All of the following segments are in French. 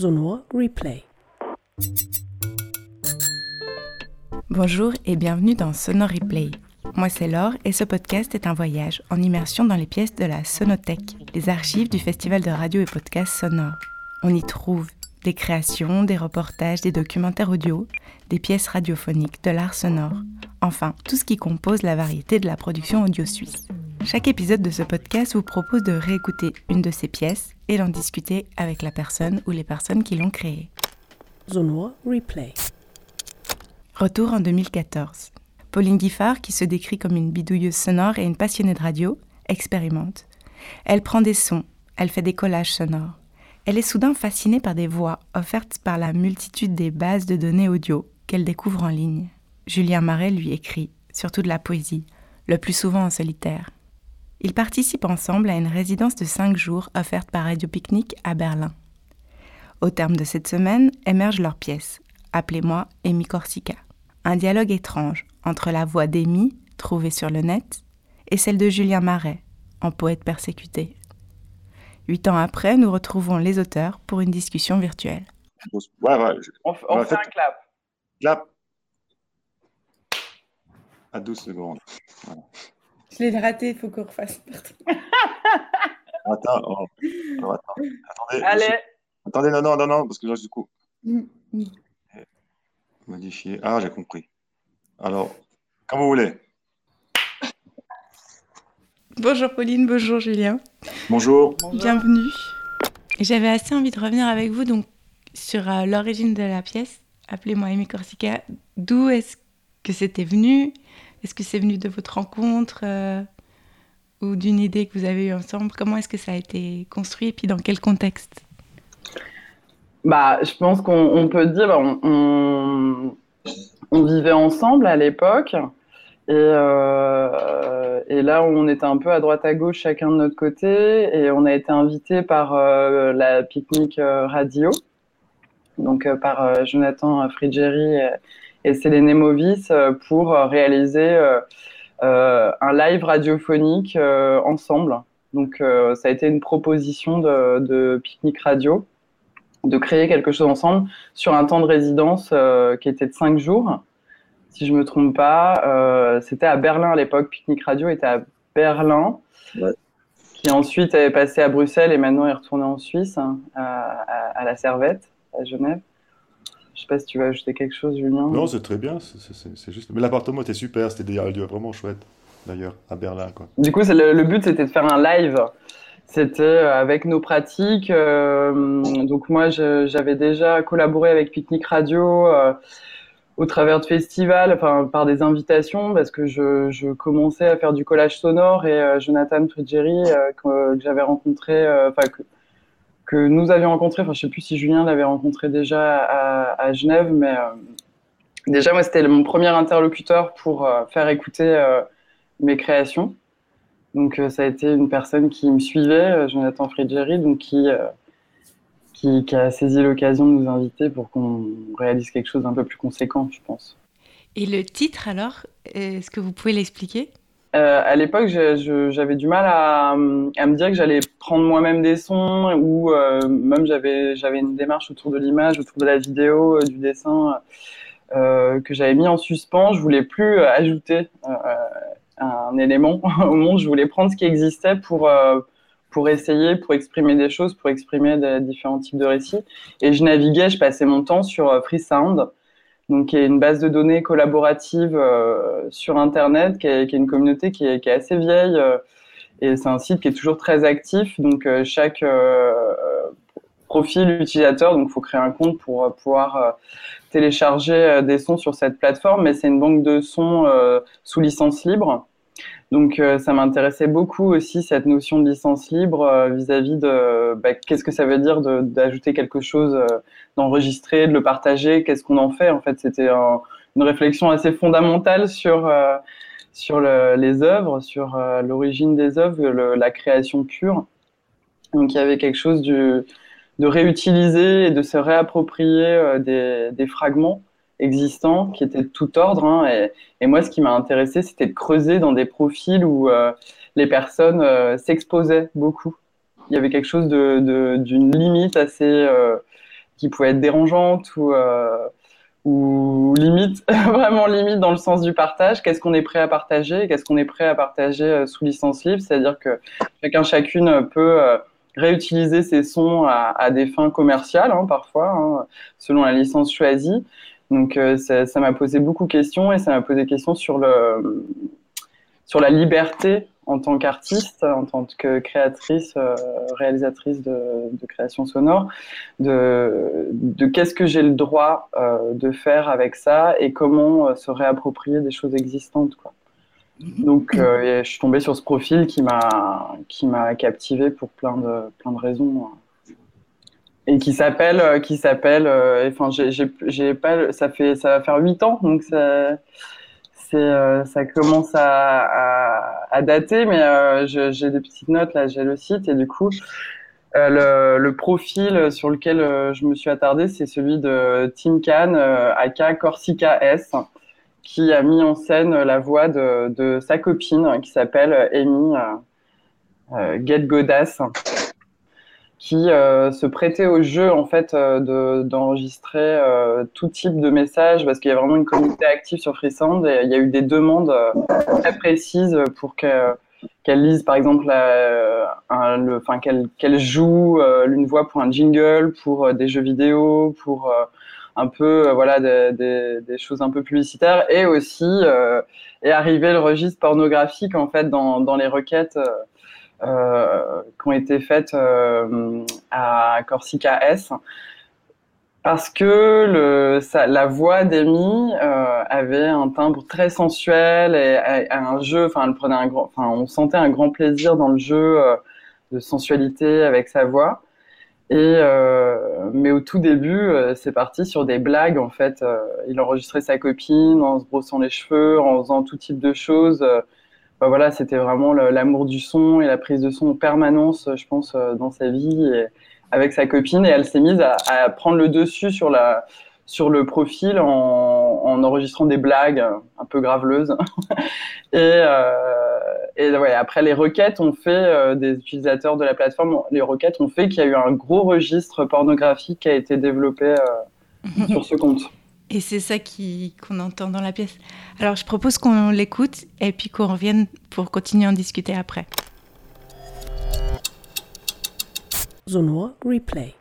Replay. Bonjour et bienvenue dans Sonore Replay. Moi c'est Laure et ce podcast est un voyage en immersion dans les pièces de la Sonothèque, les archives du Festival de radio et podcast sonore. On y trouve des créations, des reportages, des documentaires audio, des pièces radiophoniques, de l'art sonore, enfin tout ce qui compose la variété de la production audio suisse. Chaque épisode de ce podcast vous propose de réécouter une de ces pièces et d'en discuter avec la personne ou les personnes qui l'ont créée. Zonois Replay. Retour en 2014. Pauline Giffard, qui se décrit comme une bidouilleuse sonore et une passionnée de radio, expérimente. Elle prend des sons, elle fait des collages sonores. Elle est soudain fascinée par des voix offertes par la multitude des bases de données audio qu'elle découvre en ligne. Julien Marais lui écrit, surtout de la poésie, le plus souvent en solitaire. Ils participent ensemble à une résidence de cinq jours offerte par Radio Picnic à Berlin. Au terme de cette semaine émerge leur pièce, Appelez-moi Amy Corsica. Un dialogue étrange entre la voix d'Amy, trouvée sur le net, et celle de Julien Marais, en poète persécuté. Huit ans après, nous retrouvons les auteurs pour une discussion virtuelle. Ouais, ouais, je- On, f- on Ouais, fait un clap. Clap. À 12 secondes. Je l'ai raté, il faut qu'on refasse. Attends, oh. Attends. Attendez, Allez, je- attendez, non, non, non, non, parce que là, du coup, Mm, mm. modifier. Ah, j'ai compris. Alors, comme vous voulez. Bonjour Pauline, bonjour Julien. Bonjour. bonjour. Bienvenue. J'avais assez envie de revenir avec vous donc sur euh, l'origine de la pièce. Appelez-moi Amy Corsica. D'où est-ce que c'était venu? Est-ce que c'est venu de votre rencontre euh, ou d'une idée que vous avez eue ensemble? Comment est-ce que ça a été construit et puis dans quel contexte? Bah, je pense qu'on on peut dire, on, vivait ensemble à l'époque. Et, euh, et là, on était un peu à droite à gauche, chacun de notre côté. Et on a été invité par euh, la euh, Radio, donc par Jonathan Frigeri et, et Céline Movis, euh, pour euh, réaliser euh, un live radiophonique ensemble. Donc, ça a été une proposition de, de Picnic Radio de créer quelque chose ensemble sur un temps de résidence euh, qui était de cinq jours. Si je me trompe pas, euh, c'était à Berlin à l'époque. Picnic Radio était à Berlin, Ouais. qui ensuite est passé à Bruxelles et maintenant est retourné en Suisse, hein, à, à- à la Servette, à Genève. Je sais pas si tu veux ajouter quelque chose, Julien. Non, c'est très bien. c'est- juste. Mais l'appartement était super. C'était un lieu vraiment chouette, d'ailleurs, à Berlin, quoi. Du coup, le, le but, c'était de faire un live. C'était euh, avec nos pratiques. euh, donc moi, j'avais déjà collaboré avec Picnic Radio euh, au travers de festivals, enfin par des invitations, parce que je, je commençais à faire du collage sonore et euh, Jonathan Frigeri, euh, que, que j'avais rencontré, enfin que, nous avions rencontré. Enfin, je sais plus si Julien l'avait rencontré déjà à, Genève, mais euh, déjà moi, c'était mon premier interlocuteur pour euh, faire écouter euh, mes créations. Donc ça a été une personne qui me suivait, Jonathan Frigeri, donc qui, qui, qui a saisi l'occasion de nous inviter pour qu'on réalise quelque chose d'un peu plus conséquent, je pense. Et le titre alors, est-ce que vous pouvez l'expliquer? Euh, à l'époque, j'avais du mal à, à me dire que j'allais prendre moi-même des sons ou euh, même j'avais une démarche autour de l'image, autour de la vidéo, euh, du dessin euh, que j'avais mis en suspens. Je voulais plus euh, ajouter un élément au monde. Je voulais prendre ce qui existait pour pour essayer, pour exprimer des choses, pour exprimer des différents types de récits. Et je naviguais, je passais mon temps sur euh, Freesound donc qui est une base de données collaborative euh, sur Internet, qui est, qui est une communauté qui est, qui est assez vieille, euh, et c'est un site qui est toujours très actif. Donc euh, chaque euh, profil utilisateur, donc faut créer un compte pour euh, pouvoir euh, télécharger des sons sur cette plateforme, mais c'est une banque de sons sous licence libre. Donc euh, ça m'intéressait beaucoup aussi cette notion de licence libre euh, vis-à-vis de bah, qu'est-ce que ça veut dire d'ajouter quelque chose, euh, d'enregistrer, de le partager, qu'est-ce qu'on en fait? En fait, c'était un- une réflexion assez fondamentale sur euh, sur le- les œuvres, sur euh, l'origine des œuvres, le- la création pure. Donc il y avait quelque chose du, de réutiliser et de se réapproprier des, des fragments existants qui étaient de tout ordre. hein. et, et moi, ce qui m'a intéressé, c'était de creuser dans des profils où euh, les personnes euh, s'exposaient beaucoup. Il y avait quelque chose de- de- d'une limite assez, euh, qui pouvaient être dérangeantes ou ou limite, vraiment limite dans le sens du partage. Qu'est-ce qu'on est prêt à partager? Qu'est-ce qu'on est prêt à partager sous licence libre? C'est-à-dire que chacun, chacune peut réutiliser ces sons à, des fins commerciales, hein, parfois, hein, selon la licence choisie. Donc, ça m'a posé beaucoup de questions et ça m'a posé des questions sur, le, sur la liberté en tant qu'artiste, en tant que créatrice, euh, réalisatrice de, création sonore, de, qu'est-ce que j'ai le droit euh, de faire avec ça et comment euh, se réapproprier des choses existantes. Quoi. Mhm. Donc, je suis tombée sur ce profil qui m'a qui m'a captivé pour plein de plein de raisons et qui s'appelle qui s'appelle. Enfin, j'ai pas ça fait ça va faire huit ans donc ça euh, ça commence à, dater, mais euh, j'ai des petites notes là, j'ai le site et du coup, euh, le, profil sur lequel je me suis attardée, c'est celui de Tim Khan, aka Corsica S, qui a mis en scène la voix de, sa copine qui s'appelle Amy Get Godas qui euh, se prêtait au jeu en fait euh, d'enregistrer euh, tout type de messages parce qu'il y a vraiment une communauté active sur FreeSound et il y a eu des demandes très précises pour que qu'elle lise par exemple enfin qu'elle joue une voix pour un jingle pour des jeux vidéo pour un peu voilà des, des, choses un peu publicitaires et aussi est arrivé le registre pornographique en fait dans, dans les requêtes euh, qui ont été faites euh, à Corsica S parce que la voix d'Amy euh, avait un timbre très sensuel et, un jeu, enfin, elle prenait un grand, enfin, on sentait un grand plaisir dans le jeu de sensualité avec sa voix. Et euh, mais au tout début, c'est parti sur des blagues en fait. il enregistrait sa copine en se brossant les cheveux, en faisant tout type de choses. Bah voilà, c'était vraiment l'amour du son et la prise de son en permanence, je pense, euh, dans sa vie avec sa copine. Et elle s'est mise à, prendre le dessus sur, la, sur le profil en, enregistrant des blagues un peu graveleuses. et, euh, et ouais, après, les requêtes ont fait, euh, des utilisateurs de la plateforme, les requêtes ont fait qu'il y a eu un gros registre pornographique qui a été développé sur ce compte. Et c'est ça qu'on entend dans la pièce. Alors je propose qu'on l'écoute et puis qu'on revienne pour continuer à en discuter après. Zonois Replay.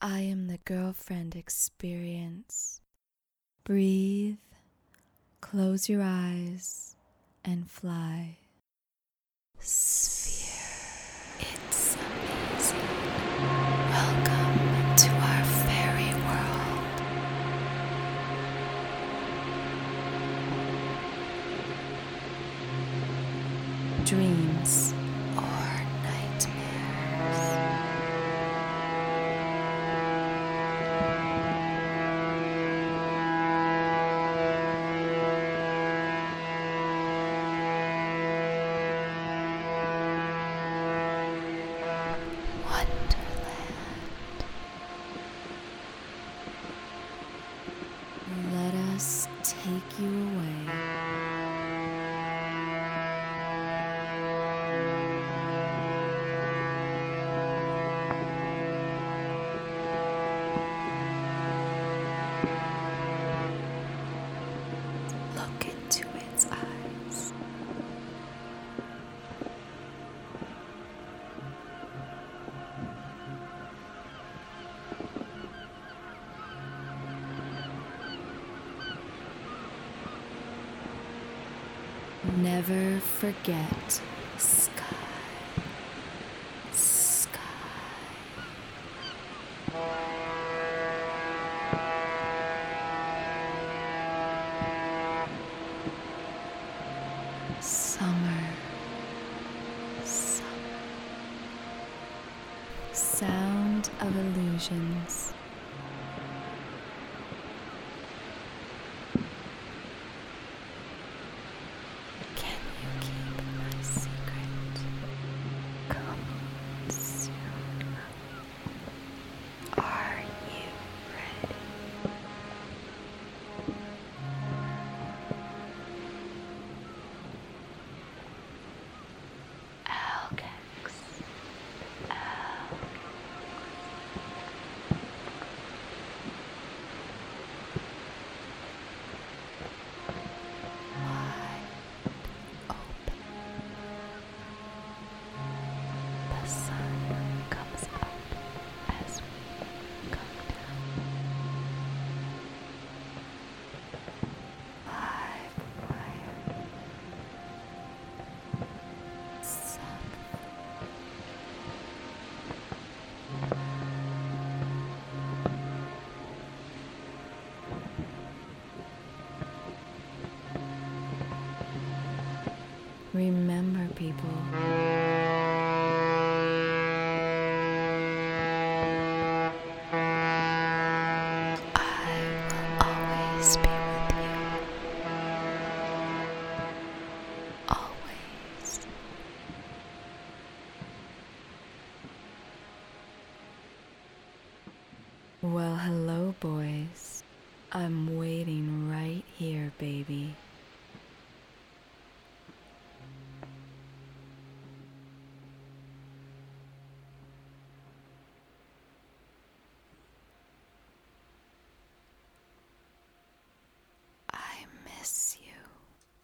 I am the girlfriend experience. Breathe, close your eyes, and fly. Dreams. Forget sky. Sky. Summer. Summer. Sound of illusions. Remember, people.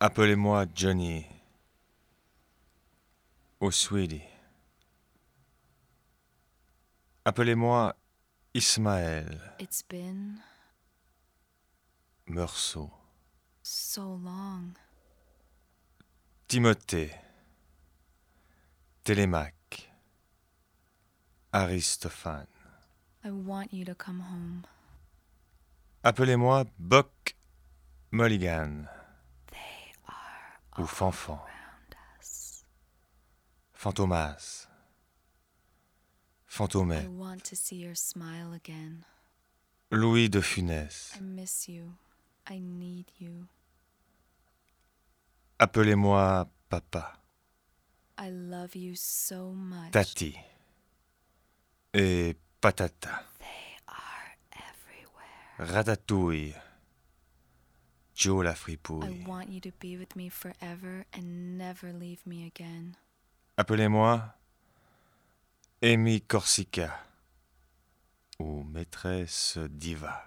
Appelez-moi Johnny. Ou Sweetie. Appelez-moi Ismaël It's been Meursault. so long. Timothée. Télémaque. Aristophane. I want you to come home. Appelez-moi Buck Mulligan ou Fanfan. Fantomas. I Fantomet. want to see your smile again. Louis de Funès. I miss you. I need you. Appelez-moi Papa. I love you so much. Tati. Et Patata. They are everywhere. Ratatouille. Joe la I fripouille. want you to be with me forever and never leave me again. Appelez-moi Amy Corsica ou maîtresse diva.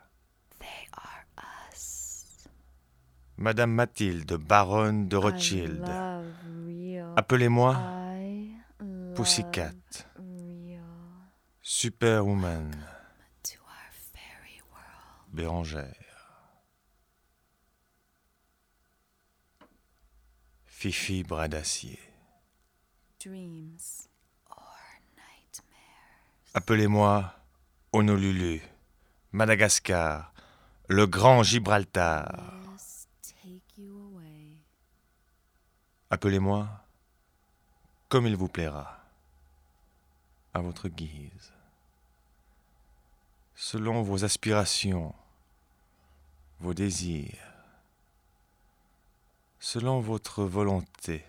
They are us. Madame Mathilde, baronne de Rothschild. Appelez-moi Pussycat. real. Superwoman. Bérangère. Fifi nightmares. Appelez-moi Honolulu, Madagascar, le grand Gibraltar. Appelez-moi comme il vous plaira, à votre guise, selon vos aspirations, vos désirs, selon votre volonté.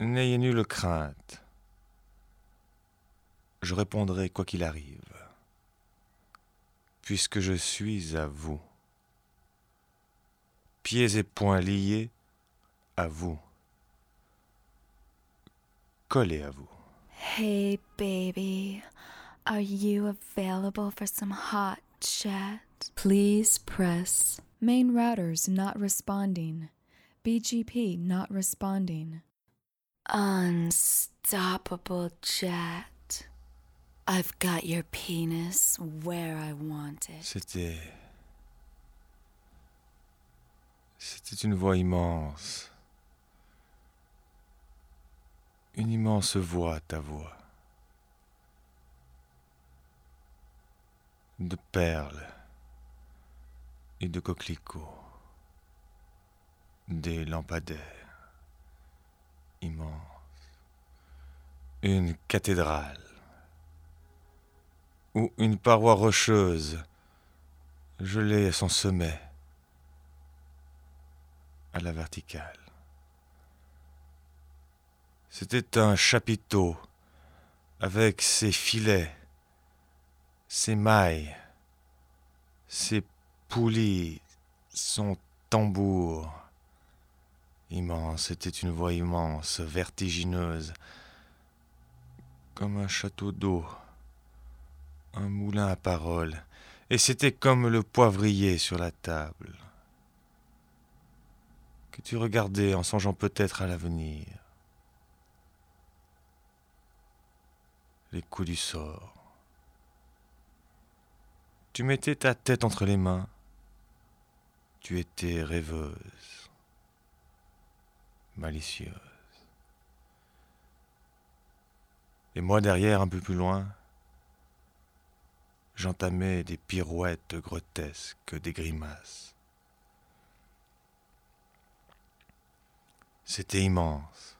N'ayez nulle crainte. Je répondrai quoi qu'il arrive, puisque je suis à vous, pieds et poings liés à vous, collés à vous. Hey, baby. Are you available for some hot chat? Please press. Main routers not responding. BGP not responding. Unstoppable chat. I've got your penis where I want it. C'était. C'était une voix immense. Une immense voix, ta voix. De perles de coquelicots. Des lampadaires immenses. Une cathédrale. Ou une paroi rocheuse gelée à son sommet, à la verticale. C'était un chapiteau avec ses filets, ses mailles, ses poulies, son tambour. Immense, c'était une voix immense, vertigineuse, comme un château d'eau, un moulin à paroles, et c'était comme le poivrier sur la table, que tu regardais en songeant peut-être à l'avenir. Les coups du sort. Tu mettais ta tête entre les mains. Tu étais rêveuse, malicieuse. Et moi derrière, un peu plus loin, j'entamais des pirouettes grotesques, des grimaces. C'était immense.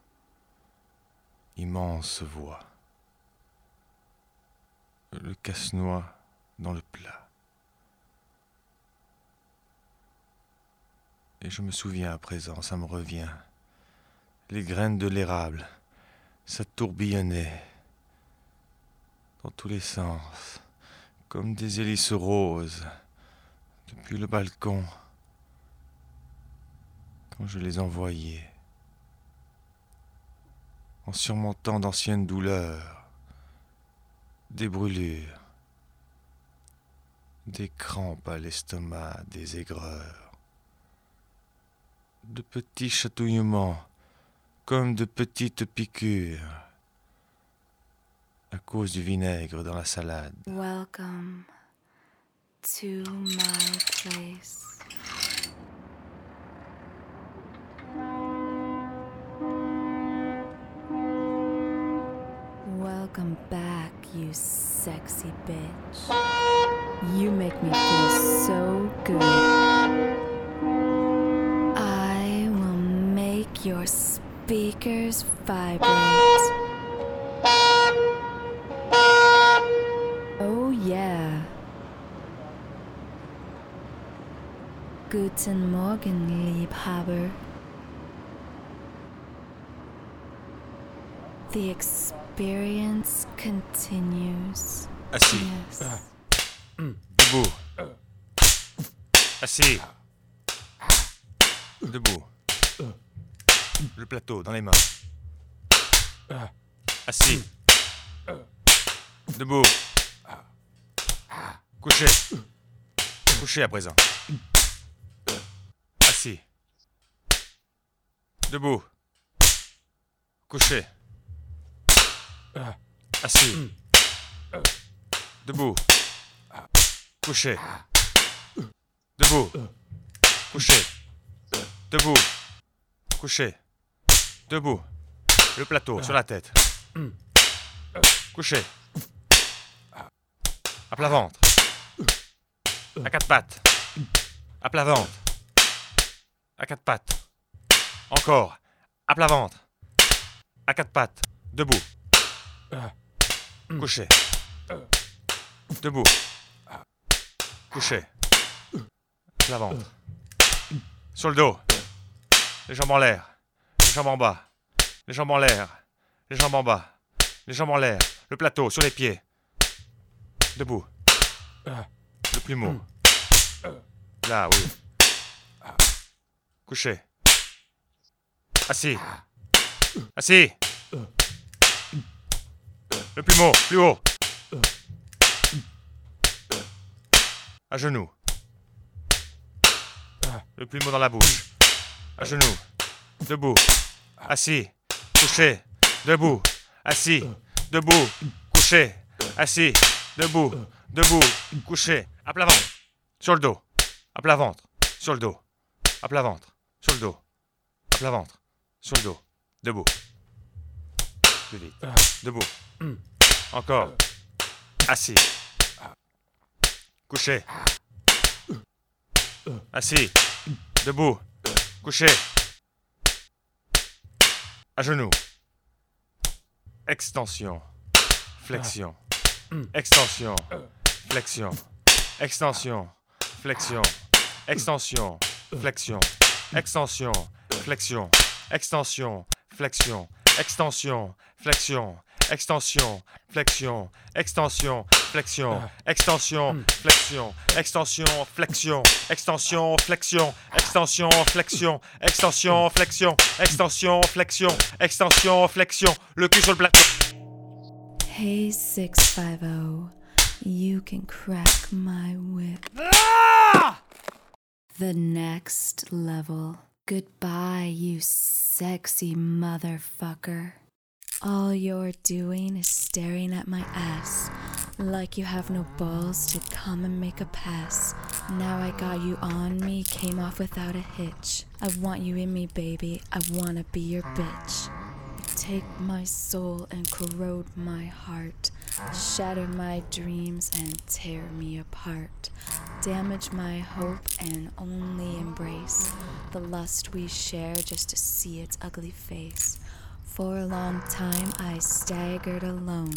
Immense voix. Le casse-noix dans le plat. Et je me souviens à présent, ça me revient. Les graines de l'érable, ça tourbillonnait dans tous les sens, comme des hélices roses, depuis le balcon, quand je les envoyais, en surmontant d'anciennes douleurs, des brûlures, des crampes à l'estomac, des aigreurs, de petits chatouillements, comme de petites piqûres à cause du vinaigre dans la salade. Welcome to my place. Welcome back, you sexy bitch. You make me feel so good. Make your speakers vibrate. Oh, yeah. Guten Morgen, Liebhaber. The experience continues. Assis, Yes. debout. Assis. Debout. Le plateau dans les mains. Assis. Debout. Couché. Couché à présent. Assis. Debout. Couché. Assis. Debout. Couché. Debout. Couché. Debout. Couché. Debout. Le plateau sur la tête. Couché. À plat ventre. À quatre pattes. À plat ventre. À quatre pattes. Encore. À plat ventre. À quatre pattes. Debout. Couché. Debout. Couché. Plat ventre. Sur le dos. Les jambes en l'air. Les jambes en bas. Les jambes en l'air. Les jambes en bas. Les jambes en l'air. Le plateau sur les pieds. Debout. Le plumeau. Là, oui. Couché. Assis. Assis. Le plumeau, plus haut. À genoux. Le plumeau dans la bouche. À genoux. Debout. Assis. Couché. Debout. Assis. Debout. Couché. Assis. Debout. Debout. Couché. À plat ventre. Sur le dos. À plat ventre. Sur le dos. À plat ventre. Sur le dos. À plat ventre. Sur le dos. Debout. Plus vite. Debout. Encore. Assis. Couché. Assis. Debout. Couché. À genoux. Extension. Flexion. Extension. Flexion. Extension. Flexion. Extension. Flexion. Extension. Flexion. Extension. Flexion. Extension. Flexion. Extension. Flexion. Extension. Flexion. Ah. Extension. Hmm. Flexion. Extension. Flexion. Extension. Flexion. Extension. Flexion. Extension. Flexion. Extension. Flexion. Extension. Flexion. Le cul sur le plateau. Hey 650, you can crack my whip. Ah! The next level. Goodbye, you sexy motherfucker. All you're doing is staring at my ass like you have no balls to come and make a pass. Now I got you on me, came off without a hitch. I want you in me, baby. I wanna be your bitch. Take my soul and corrode my heart shatter my dreams and tear me apart, damage my hope and only embrace the lust we share just to see its ugly face. For a long time I staggered alone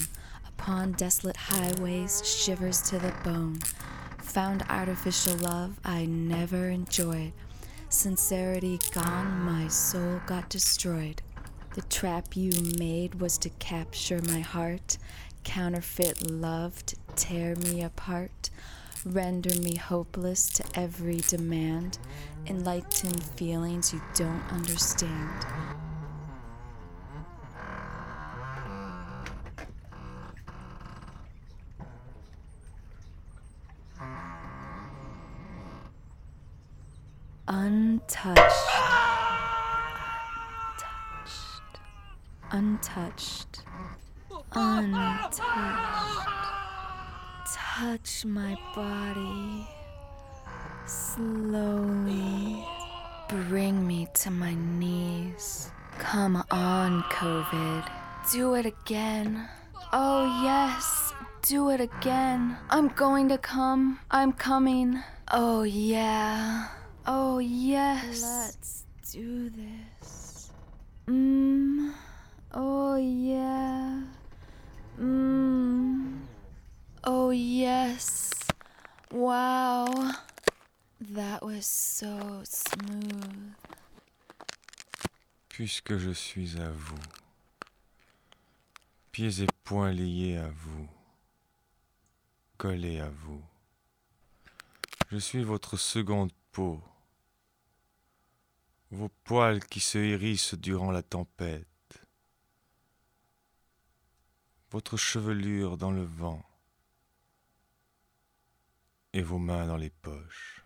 upon desolate highways, shivers to the bone. Found artificial love I never enjoyed. Sincerity gone, my soul got destroyed. The trap you made was to capture my heart, counterfeit love to tear me apart, render me hopeless to every demand, enlighten feelings you don't understand. Untouched. Untouched. Touch my body. Slowly. Bring me to my knees. Come on, COVID. Do it again. Oh, yes. Do it again. I'm going to come. I'm coming. Oh, yeah. Oh, yes. Let's do this. Mmm. Oh, yeah. Mmm. Oh, yes. Wow. That was so smooth. Puisque je suis à vous, pieds et poings liés à vous, collés à vous, je suis votre seconde peau, vos poils qui se hérissent durant la tempête, votre chevelure dans le vent et vos mains dans les poches.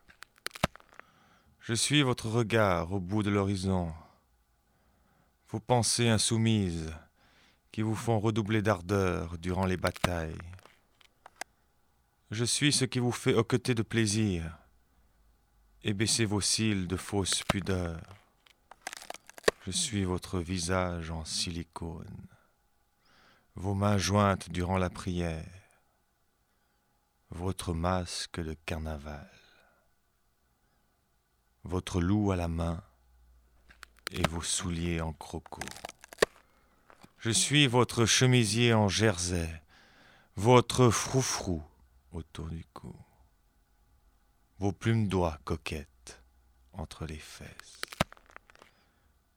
Je suis votre regard au bout de l'horizon, vos pensées insoumises qui vous font redoubler d'ardeur durant les batailles. Je suis ce qui vous fait hoqueter de plaisir et baisser vos cils de fausse pudeur. Je suis votre visage en silicone, vos mains jointes durant la prière, votre masque de carnaval, votre loup à la main et vos souliers en croco. Je suis votre chemisier en jersey, votre froufrou autour du cou, vos plumes d'oie coquettes entre les fesses.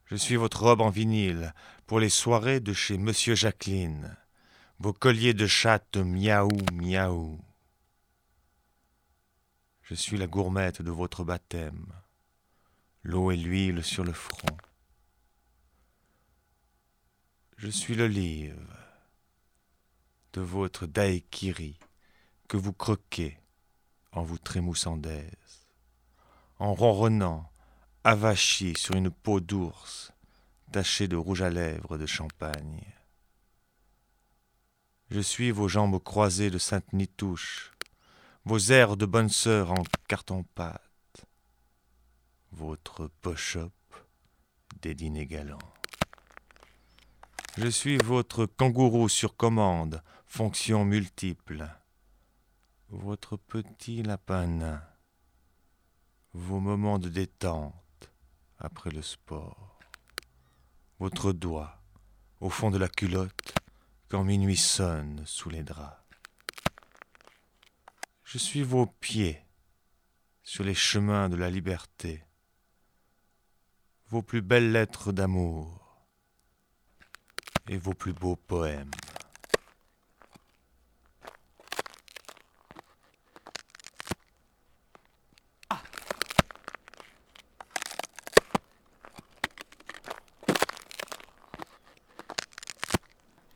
Je suis votre robe en vinyle pour les soirées de chez Monsieur Jacqueline, vos colliers de chatte miaou miaou. Je suis la gourmette de votre baptême, l'eau et l'huile sur le front. Je suis l'olive de votre daiquiri que vous croquez en vous trémoussant d'aise, en ronronnant, avachi sur une peau d'ours tachée de rouge à lèvres de champagne. Je suis vos jambes croisées de sainte nitouche, vos airs de bonne sœur en carton-pâte, votre pochop des dîners galants. Je suis votre kangourou sur commande, fonction multiple, votre petit lapin vos moments de détente après le sport, votre doigt au fond de la culotte quand minuit sonne sous les draps. Je suis vos pieds sur les chemins de la liberté, vos plus belles lettres d'amour et vos plus beaux poèmes.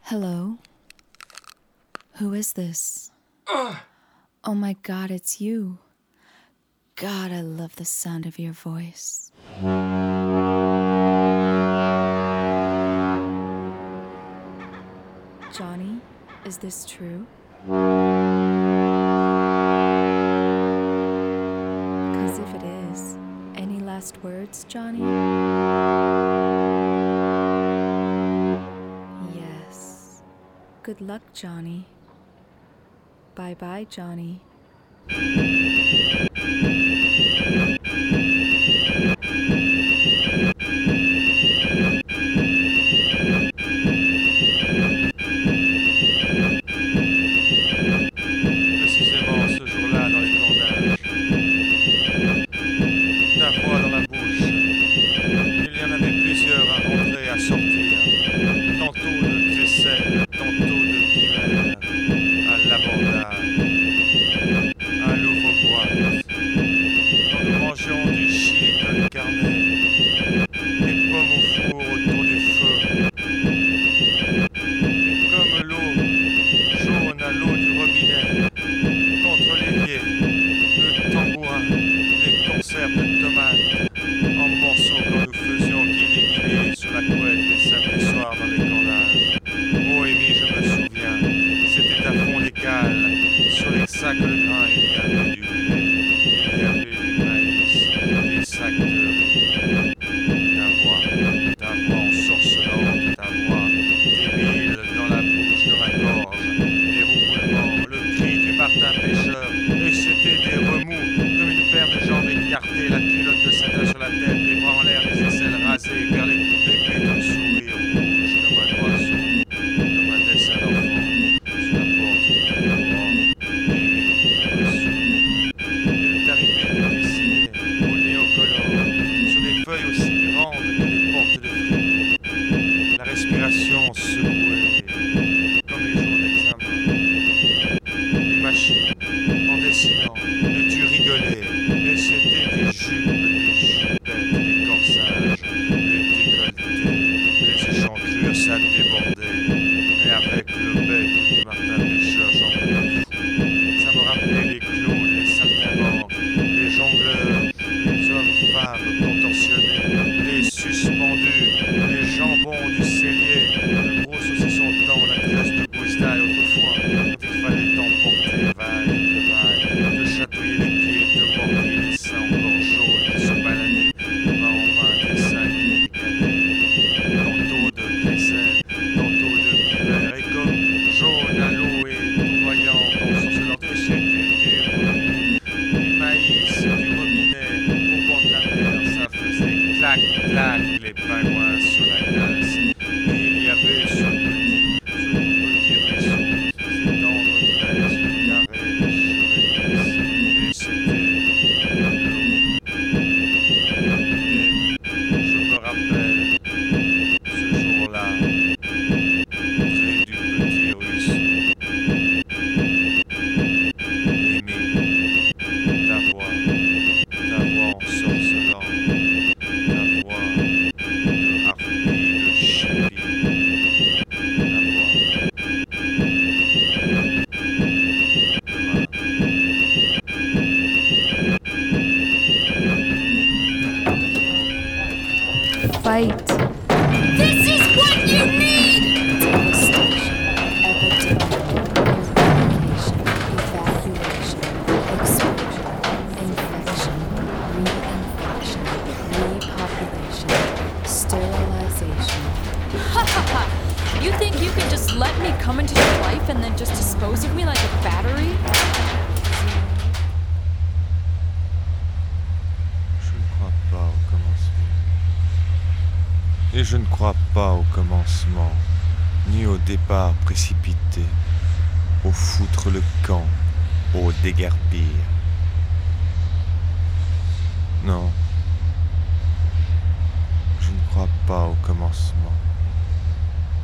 Hello? Who is this? Oh my god, it's you. God, I love the sound of your voice. Johnny, is this true? Because if it is, any last words, Johnny? Good luck, Johnny. Bye bye, Johnny. cartel le camp au déguerpir. Non, je ne crois pas au commencement,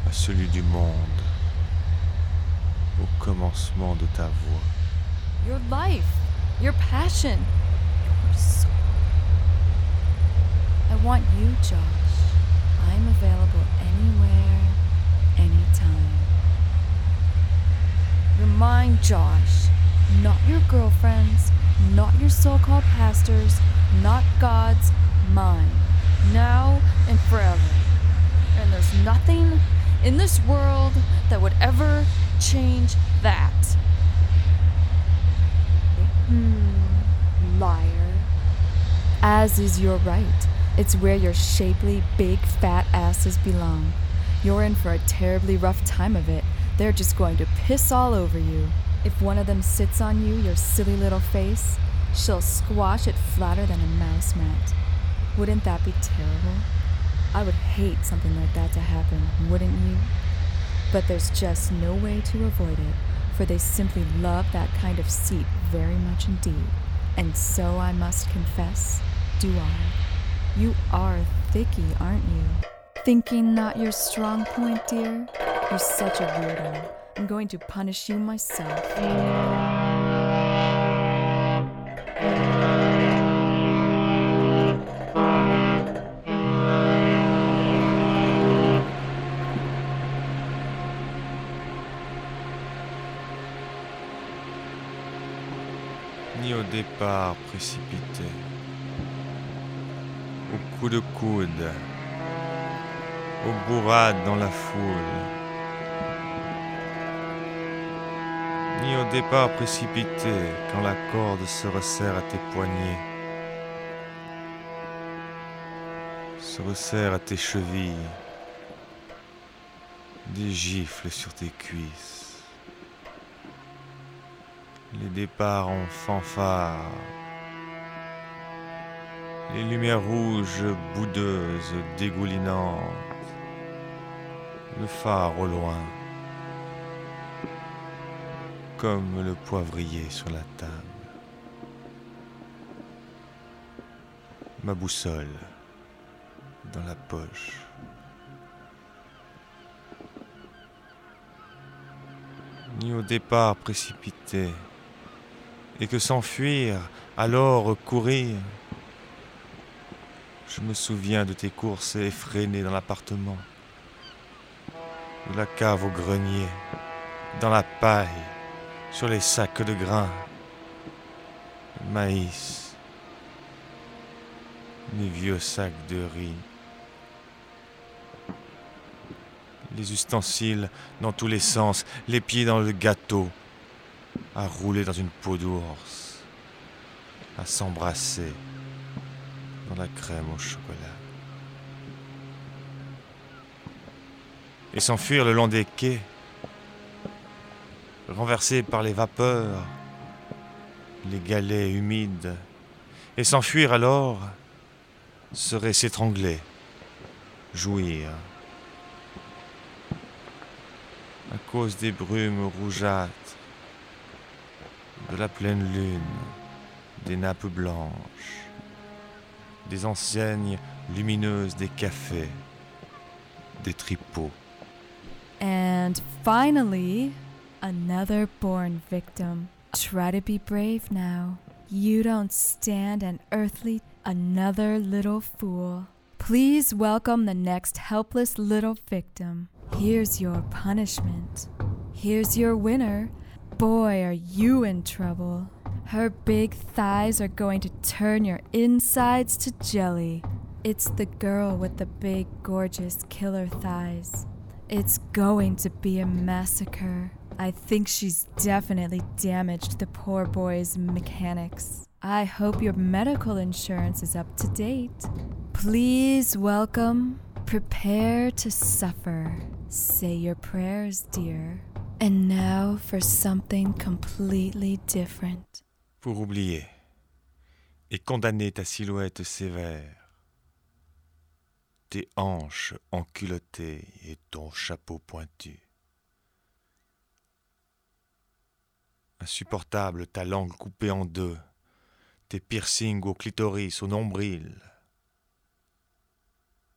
à celui du monde, au commencement de ta voix. Your life, your passion, your soul. I want you, Josh. I'm available anywhere, anytime. Your mind, Josh. Not your girlfriend's, not your so called pastor's, not God's, mine. Now and forever. And there's nothing in this world that would ever change that. Hmm, liar. As is your right. It's where your shapely, big, fat asses belong. You're in for a terribly rough time of it. They're just going to piss all over you. If one of them sits on you, your silly little face, she'll squash it flatter than a mouse mat. Wouldn't that be terrible? I would hate something like that to happen, wouldn't you? But there's just no way to avoid it, for they simply love that kind of seat very much indeed. And so I must confess, do I. You are thicky, aren't you? Thinking not your strong point, dear? You're such a weirdo. I'm going to punish you myself. Ni au départ précipité, au coup de coude, aux bourrades dans la foule, au départ précipité quand la corde se resserre à tes poignets, se resserre à tes chevilles, des gifles sur tes cuisses. Les départs en fanfare, les lumières rouges boudeuses dégoulinantes, le phare au loin, comme le poivrier sur la table. Ma boussole dans la poche. Ni au départ précipité, et que s'enfuir, alors courir. Je me souviens de tes courses effrénées dans l'appartement, de la cave au grenier, dans la paille, sur les sacs de grains, le maïs, les vieux sacs de riz, les ustensiles dans tous les sens, les pieds dans le gâteau, à rouler dans une peau d'ours, à s'embrasser dans la crème au chocolat. Et s'enfuir le long des quais, renversés par les vapeurs, les galets humides, et s'enfuir alors serait s'étrangler, jouir. À cause des brumes rougeâtres, de la pleine lune, des nappes blanches, des enseignes lumineuses des cafés, des tripots. And finally, another born victim. Try to be brave now. You don't stand an earthly, another little fool. Please welcome the next helpless little victim. Here's your punishment. Here's your winner. Boy, are you in trouble. Her big thighs are going to turn your insides to jelly. It's the girl with the big, gorgeous killer thighs. It's going to be a massacre. I think she's definitely damaged the poor boy's mechanics. I hope your medical insurance is up to date. Please welcome, prepare to suffer. Say your prayers, dear. And now for something completely different. Pour oublier et condamner ta silhouette sévère, tes hanches enculottées et ton chapeau pointu. Insupportable ta langue coupée en deux, tes piercings au clitoris, au nombril,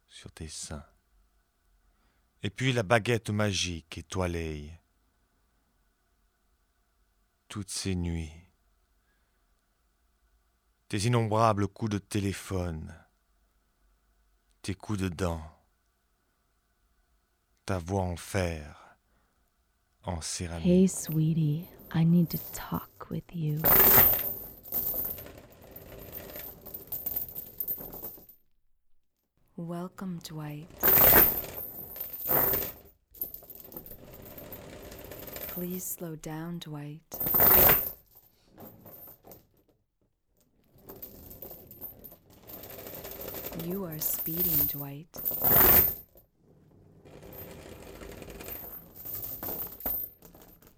sur tes seins. Et puis la baguette magique étoilée. Toutes ces nuits. Tes innombrables coups de téléphone. Tes coups de dents. Ta voix en fer. En céramique. Hey, sweetie, I need to talk with you. Welcome, Dwight. Please slow down, Dwight. You are speeding, Dwight.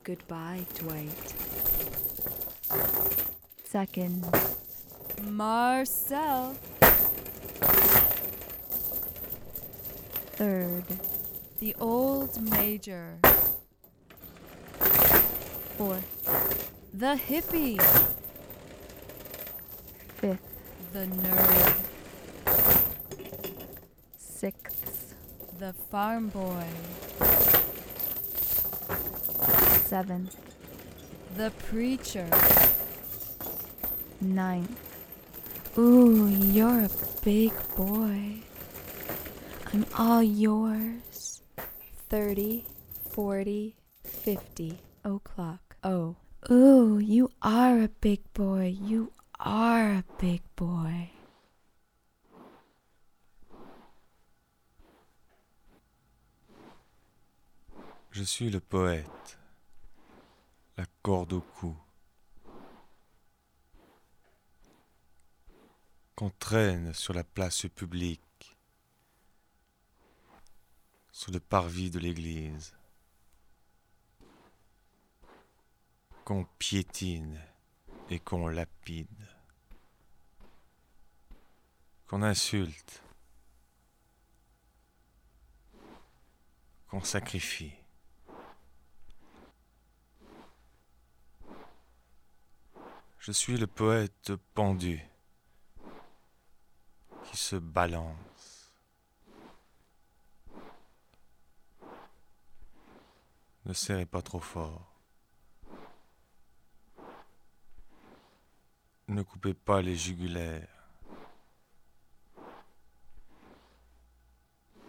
Goodbye, Dwight. Second. Marcel. Third. The old major. Fourth. The hippie. Fifth. The nerd. Sixth. The farm boy. Seventh. The preacher. 9. Ooh, you're a big boy. I'm all yours. 30, 40, 50 o'clock. Oh. Ooh, you are a big boy. You are a big boy. Je suis le poète, la corde au cou, qu'on traîne sur la place publique, sur le parvis de l'église, qu'on piétine et qu'on lapide, qu'on insulte, qu'on sacrifie. Je suis le poète pendu qui se balance. Ne serrez pas trop fort. Ne coupez pas les jugulaires.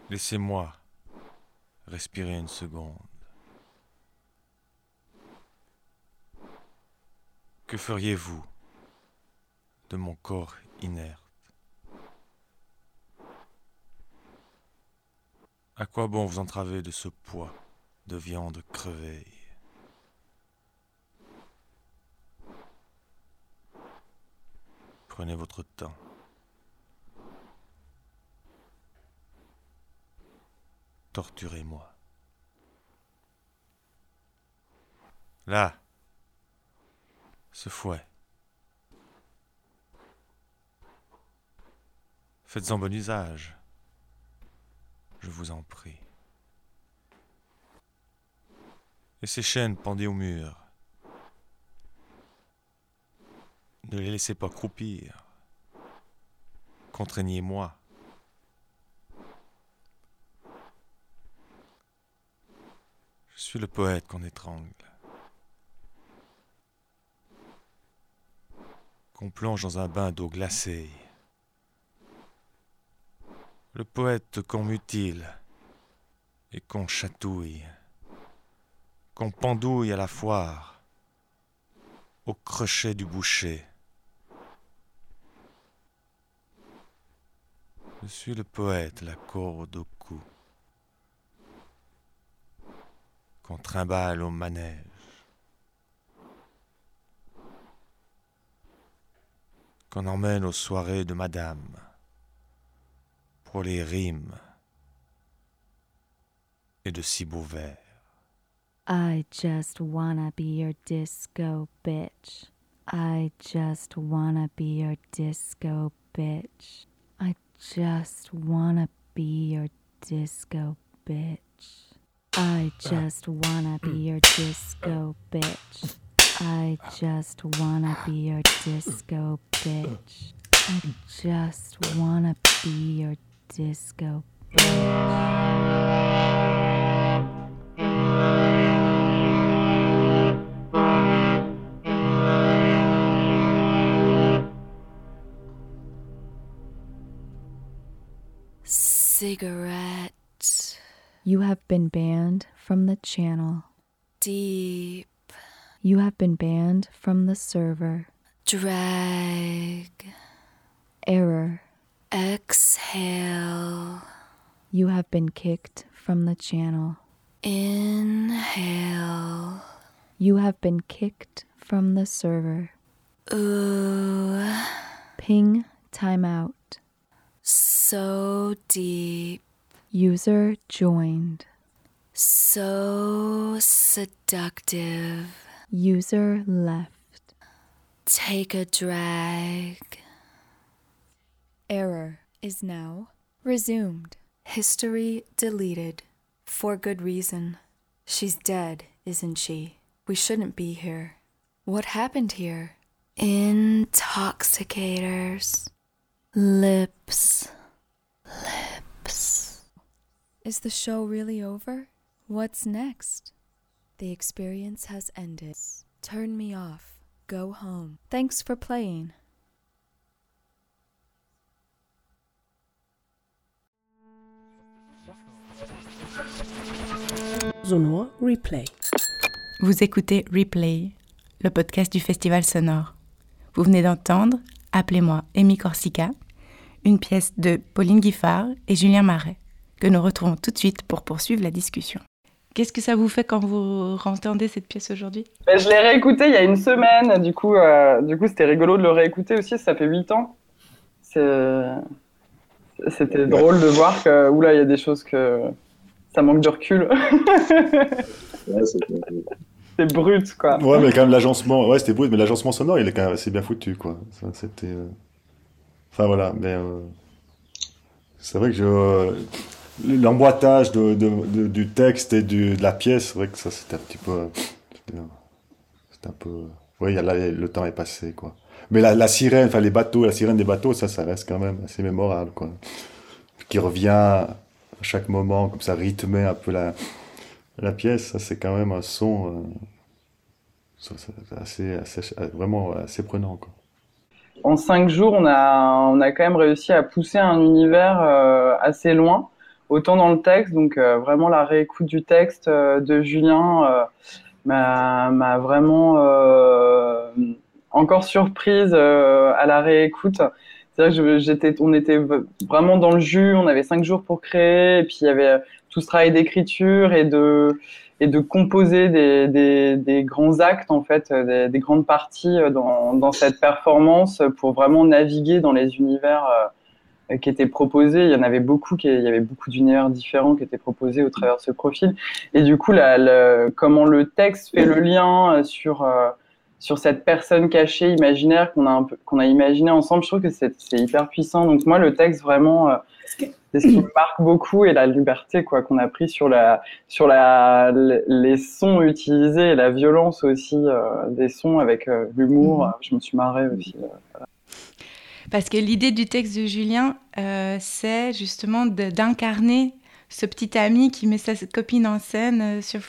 Laissez-moi respirer une seconde. Que feriez-vous de mon corps inerte? À quoi bon vous entraver de ce poids de viande crevée Prenez votre temps. Torturez-moi. Là, ce fouet. Faites-en bon usage, je vous en prie. Et ces chaînes pendues au mur, ne les laissez pas croupir. Contraignez-moi. Je suis le poète qu'on étrangle. Qu'on plonge dans un bain d'eau glacée. Le poète qu'on mutile et qu'on chatouille, qu'on pendouille à la foire, au crochet du boucher. Je suis le poète, la corde au cou, qu'on trimballe au manège. Qu'on emmène aux soirées de madame pour les rimes et de si beaux vers. I just wanna be your disco bitch. I just wanna be your disco bitch. I just wanna be your disco bitch. I just wanna be your disco bitch. I just wanna be your disco bitch. I just wanna be your disco bitch. Cigarette. You have been banned from the channel. Deep. You have been banned from the server. Drag. Error. Exhale. You have been kicked from the channel. Inhale. You have been kicked from the server. Ooh. Ping timeout. So deep. User joined. So seductive. User left. Take a drag. Error is now resumed. History deleted. For good reason. She's dead, isn't she? We shouldn't be here. What happened here? Intoxicators. Lips. Lips. Is the show really over? What's next? The experience has ended. Turn me off. Go home. Thanks for playing. Sonore Replay. Vous écoutez Replay, le podcast du Festival Sonore. Vous venez d'entendre Appelez-moi Amy Corsica, une pièce de Pauline Guiffard et Julien Marais, que nous retrouvons tout de suite pour poursuivre la discussion. Qu'est-ce que ça vous fait quand vous entendez cette pièce aujourd'hui? Ben, je l'ai réécouté il y a une semaine, du coup, euh, du coup c'était rigolo de le réécouter aussi, ça fait 8 ans. C'était drôle de voir que, oula, il y a des choses que ça manque de recul. c'est brut, quoi. Ouais, mais quand même, l'agencement, ouais, c'était beau, mais l'agencement sonore, il est quand même assez bien foutu, quoi. C'était. euh, Enfin, voilà, mais. euh, C'est vrai que je. L'emboîtage du texte et de la pièce, c'est vrai que ça, c'était un petit peu. C'était un peu. Oui, le temps est passé, quoi. Mais la, sirène, enfin, les bateaux, la sirène des bateaux, ça, ça reste quand même assez mémorable, quoi. Qui revient à chaque moment, comme ça, rythmer un peu la, pièce, ça, c'est quand même un son. euh, assez- vraiment assez prenant. Quoi. En cinq jours, on a, on a quand même réussi à pousser un univers euh, assez loin, autant dans le texte, donc euh, vraiment la réécoute du texte euh, de Julien euh, m'a vraiment encore surprise à la réécoute. C'est-à-dire on était vraiment dans le jus, on avait cinq jours pour créer, et puis il y avait tout ce travail d'écriture et de et de composer des, des, des grands actes en fait, des, des grandes parties dans, dans cette performance pour vraiment naviguer dans les univers qui étaient proposés. Il y en avait beaucoup, qui, il y avait beaucoup d'univers différents qui étaient proposés au travers de ce profil. Et du coup, la, la- comment le texte fait le lien euh, sur euh, sur cette personne cachée, imaginaire qu'on a qu'on a imaginé ensemble, je trouve que c'est hyper puissant. Donc moi, le texte vraiment, euh, c'est ce qui me marque beaucoup et la liberté quoi qu'on a pris sur la sur la les sons utilisés et la violence aussi euh, des sons avec euh, l'humour. Mhm. Je me suis marrée aussi. euh. Parce que l'idée du texte de Julien, euh, c'est justement d'incarner ce petit ami qui met sa copine en scène euh, sur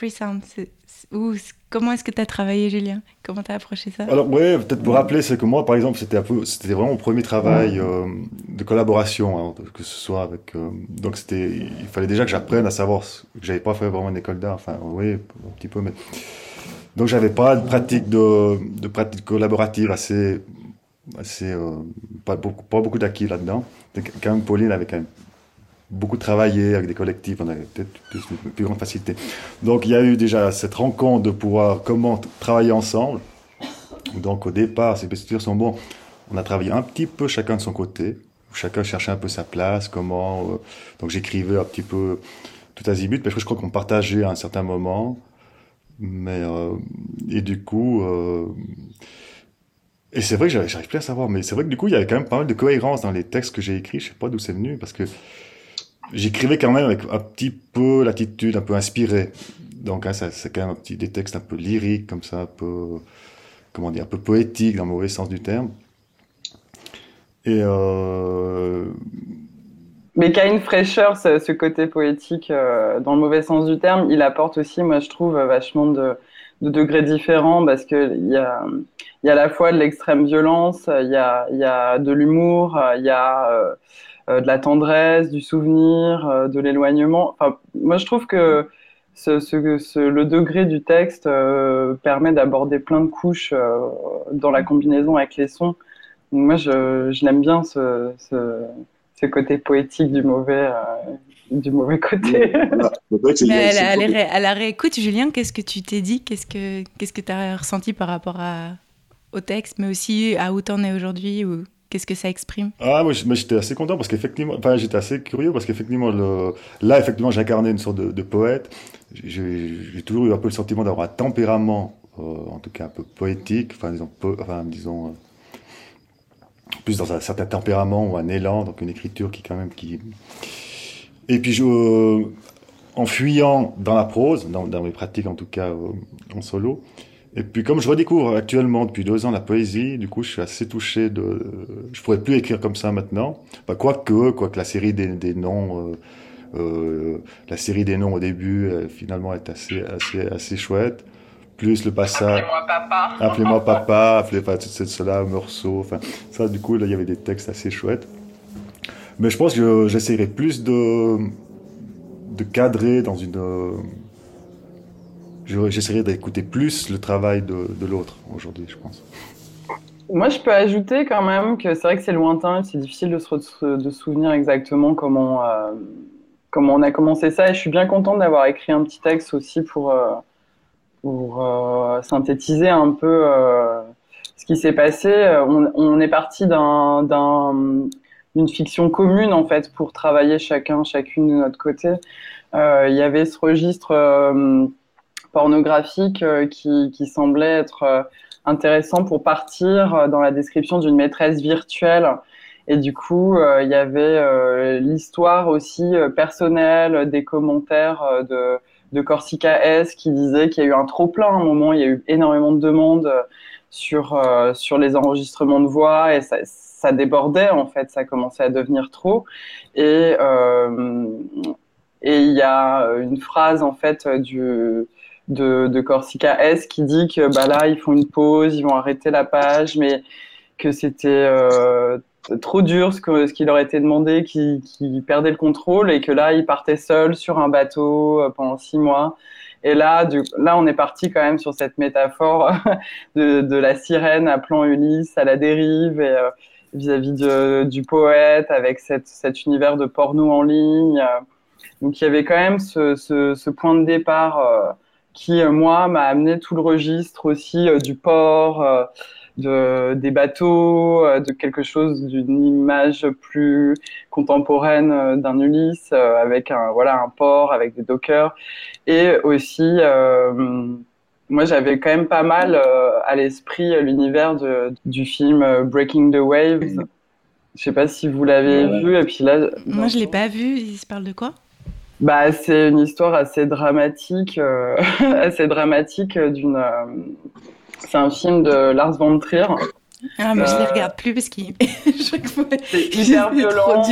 ou c'est- Comment est-ce que tu as travaillé, Julien? Comment tu as approché ça? Alors, ouais, peut-être pour rappeler, c'est que moi, par exemple, c'était vraiment mon premier travail euh, de collaboration, hein, que ce soit avec. donc, c'était, il fallait déjà que j'apprenne à savoir que j'avais pas fait vraiment une école d'art. Enfin, oui, un petit peu, mais. Donc, j'avais pas de pratique de, de pratique collaborative assez, assez, euh, pas beaucoup, d'acquis là-dedans. Quand même, Pauline avait quand même beaucoup travaillé avec des collectifs, on avait peut-être plus, plus grande facilité. Donc il y a eu déjà cette rencontre de pouvoir comment travailler ensemble. Donc au départ, ces structures sont bons. On a travaillé un petit peu chacun de son côté. Chacun cherchait un peu sa place, comment. euh, donc j'écrivais un petit peu tout azimut, mais je crois qu'on partageait à un certain moment. Mais euh, et du coup, et c'est vrai que j'arrive plus à savoir, mais c'est vrai que du coup il y avait quand même pas mal de cohérence dans les textes que j'ai écrits. Je sais pas d'où c'est venu parce que j'écrivais quand même avec un petit peu l'attitude un peu inspirée. Donc hein, c'est quand même un petit, des textes un peu lyriques, comme ça, un peu, comment dire, un peu poétiques dans le mauvais sens du terme. Et euh, Mais qui une fraîcheur, ce, ce côté poétique, euh, dans le mauvais sens du terme, il apporte aussi, moi je trouve, vachement de, de degrés différents parce que il y a, y a à la fois de l'extrême violence, il y a, y a de l'humour, il y a euh, euh, de la tendresse, du souvenir, euh, de l'éloignement. Enfin, moi je trouve que ce, ce, ce- le degré du texte permet d'aborder plein de couches dans la combinaison avec les sons. Moi je, je l'aime bien ce, côté poétique du mauvais, du mauvais côté. Voilà. C'est- Mais à, la, à réécoute, Julien, qu'est-ce que tu t'es dit? Qu'est-ce que qu'est-ce que tu as ressenti par rapport à, au texte, mais aussi à où t'en es aujourd'hui ou Qu'est-ce que ça exprime? Ah, moi, j'étais assez content parce qu'effectivement, enfin, j'étais assez curieux parce qu'effectivement, le... là, effectivement, j'incarnais une sorte de, poète. J'ai toujours eu un peu le sentiment d'avoir un tempérament, euh, en tout cas un peu poétique, enfin, disons, enfin, disons euh, plus dans un certain tempérament ou un élan, donc une écriture qui, quand même, qui. Et puis, je, euh, en fuyant dans la prose, dans, dans mes pratiques en tout cas en solo, et puis comme je redécouvre actuellement depuis deux ans la poésie, du coup je suis assez touché de... Je pourrais plus écrire comme ça maintenant. Bah, quoique, quoique la série des, des noms, euh, euh, la série des noms au début euh, finalement est assez, assez, assez chouette. Plus le passage... Appelez-moi papa. Appelez-moi papa, appelez pas c'est cela, morceau. Enfin, ça du coup là il y avait des textes assez chouettes. Mais je pense que j'essaierai plus de, de cadrer dans une j'essaierai d'écouter plus le travail de, l'autre aujourd'hui, je pense. Moi, je peux ajouter quand même que c'est vrai que c'est lointain, c'est difficile de se de souvenir exactement comment, euh, comment on a commencé ça. Et je suis bien contente d'avoir écrit un petit texte aussi pour, euh, pour euh, synthétiser un peu ce qui s'est passé. On, est parti d'une fiction commune en fait pour travailler chacun, chacune de notre côté. Il y avait ce registre pornographique euh, qui, semblait être euh, intéressant pour partir euh, dans la description d'une maîtresse virtuelle. Et du coup, il y avait l'histoire aussi personnelle des commentaires de, de Corsica S qui disait qu'il y a eu un trop plein à un moment, il y a eu énormément de demandes sur, sur les enregistrements de voix et ça, ça, débordait en fait, ça commençait à devenir trop. Et, et il y a une phrase en fait du, de, Corsica S qui dit que bah là ils font une pause, ils vont arrêter la page, mais que c'était euh, trop dur ce, que, ce qui leur était demandé, qu'ils perdaient le contrôle et que là ils partaient seuls sur un bateau euh, pendant six mois. Et là, du, là, on est parti quand même sur cette métaphore de, la sirène appelant Ulysse à la dérive euh, vis-à-vis du poète avec cet univers de porno en ligne. Donc il y avait quand même ce, ce point de départ qui, euh, moi, m'a amené tout le registre aussi euh, du port, euh, de, des bateaux, de quelque chose d'une image plus contemporaine d'un Ulysse, avec un, voilà, un port, avec des dockers. Et aussi, moi, j'avais quand même pas mal à l'esprit l'univers du film Breaking the Waves. Je sais pas si vous l'avez vu. Et puis là, moi, je l'ai pas vu. Il se parle de quoi? Bah, c'est une histoire assez dramatique, euh, assez dramatique d'une. Euh, c'est un film de Lars von Trier. Ah, mais je les euh, regarde plus parce qu'il c'est hyper violent.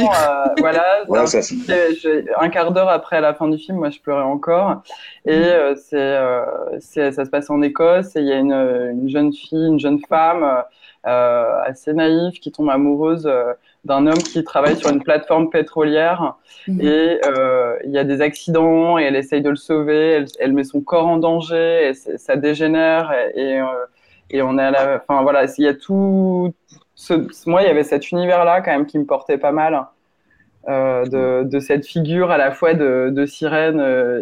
voilà. un quart d'heure après la fin du film, moi, je pleurais encore. Et mm. c'est, ça se passe en Écosse et il y a une, une, jeune fille, une jeune femme assez naïve qui tombe amoureuse d'un homme qui travaille sur une plateforme pétrolière mhm. et euh, il y a des accidents et elle essaye de le sauver, elle, met son corps en danger et ça dégénère et, euh, et, on est à la, enfin voilà, il y a tout, ce, moi il y avait cet univers là quand même qui me portait pas mal. Euh, de, de, cette figure à la fois de, de sirène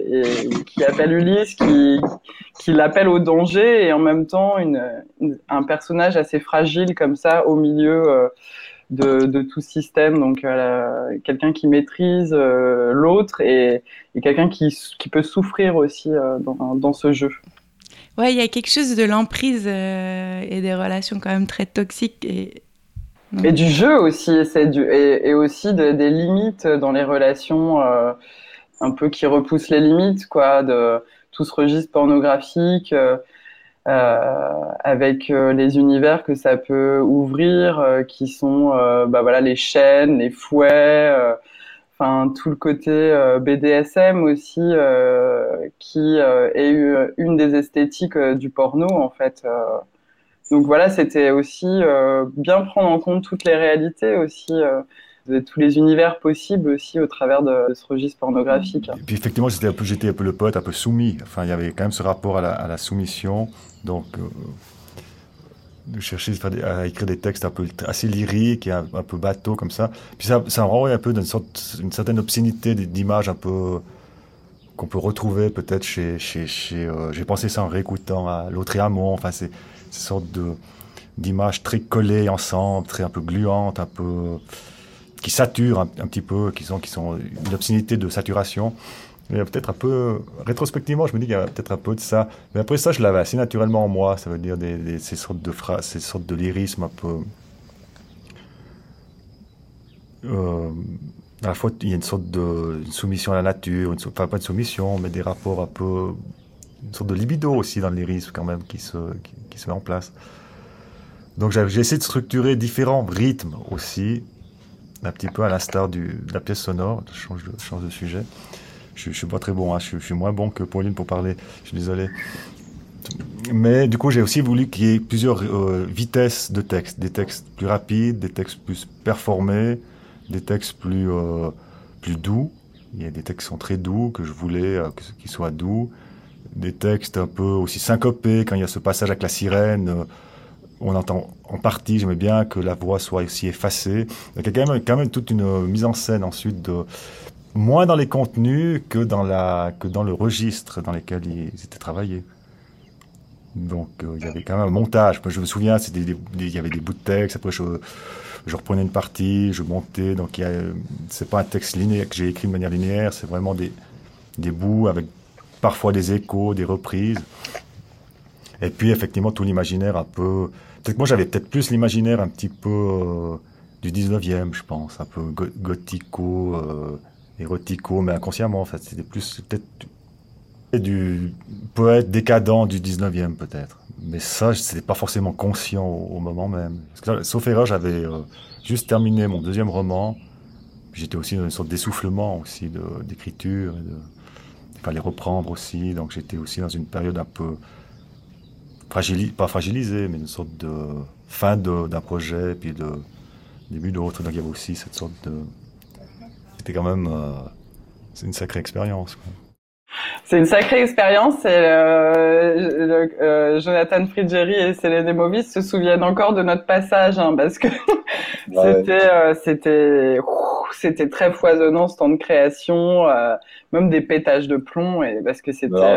et, qui appelle Ulysse, qui, qui l'appelle au danger et en même temps une, un personnage assez fragile comme ça au milieu de, de tout système. Donc, euh, quelqu'un qui maîtrise euh, l'autre et, quelqu'un qui, qui, peut souffrir aussi euh, dans, dans, ce jeu. Ouais, il y a quelque chose de l'emprise et des relations quand même très toxiques. Et, et du jeu aussi, c'est du, et, et aussi des limites dans les relations, un peu qui repoussent les limites, quoi, de tout ce registre pornographique. Euh, avec euh, les univers que ça peut ouvrir, euh, qui sont bah voilà les chaînes, les fouets, enfin tout le côté BDSM aussi, qui est une des esthétiques du porno en fait. donc voilà, c'était aussi bien prendre en compte toutes les réalités aussi de tous les univers possibles aussi au travers de, ce registre pornographique. Et puis effectivement, j'étais un peu, un peu le pote, un peu soumis. Enfin, il y avait quand même ce rapport à la, à la soumission. Donc, euh, de chercher à écrire des textes un peu assez lyriques et un, peu bateau comme ça. Puis ça, ça renvoie un peu d'une sorte, une certaine obscénité d'images un peu qu'on peut retrouver peut-être chez, chez, chez euh, j'ai pensé ça en réécoutant à l'autre et Amont. Enfin, c'est une sorte de d'images très collées ensemble, très un peu gluantes, un peu qui saturent un, petit peu, qui sont qui sont une obscénité de saturation. Il y a peut-être un peu, rétrospectivement, je me dis qu'il y a peut-être un peu de ça. Mais après ça, je l'avais assez naturellement en moi. Ça veut dire ces sortes de phrases, ces sortes de lyrisme un peu. Euh, à la fois, il y a une sorte de soumission à la nature, enfin pas de soumission, mais des rapports un peu. Une sorte de libido aussi dans le lyrisme, quand même, qui se, qui, se met en place. Donc j'ai essayé de structurer différents rythmes aussi, un petit peu à l'instar de la pièce sonore. Je change de, change de sujet. Je, ne suis pas très bon, hein. je, suis moins bon que Pauline pour parler. Je suis désolé. Mais du coup, j'ai aussi voulu qu'il y ait plusieurs euh, vitesses de texte, des textes plus rapides, des textes plus performés, des textes plus euh, plus doux. Il y a des textes qui sont très doux que je voulais euh, qu'ils soient doux, des textes un peu aussi syncopés quand il y a ce passage avec la sirène. on entend en partie, j'aimais bien que la voix soit aussi effacée. il y a quand même, quand même toute une mise en scène ensuite de, moins dans les contenus que dans, la, que dans le registre dans lequel ils étaient travaillés. Donc euh, il y avait quand même un montage. Moi, je me souviens, il y avait des bouts de texte, après je, reprenais une partie, je montais. Donc c'est pas un texte linéaire que j'ai écrit de manière linéaire, c'est vraiment des, des bouts avec parfois des échos, des reprises. Et puis effectivement tout l'imaginaire un peu... Moi j'avais peut-être plus l'imaginaire un petit peu euh, du 19e, je pense, un peu gothico. Euh, érotico, mais inconsciemment, en fait. C'était plus peut-être du poète décadent du 19e, peut-être. Mais ça, c'était pas forcément conscient au, moment même. Sauf erreur, j'avais euh, juste terminé mon deuxième roman. J'étais aussi dans une sorte d'essoufflement aussi d'écriture. Il fallait reprendre aussi. Donc j'étais aussi dans une période un peu fragilisée, pas fragilisée, mais une sorte de fin d'un projet, puis de début d'autre. Donc il y avait aussi cette sorte de c'était quand même euh, c'est une sacrée expérience. C'est une sacrée expérience et euh, euh, Jonathan Frigeri et Céline Movis se souviennent encore de notre passage hein, parce que c'était c'était c'était très foisonnant ce temps de création, même des pétages de plomb et parce que c'était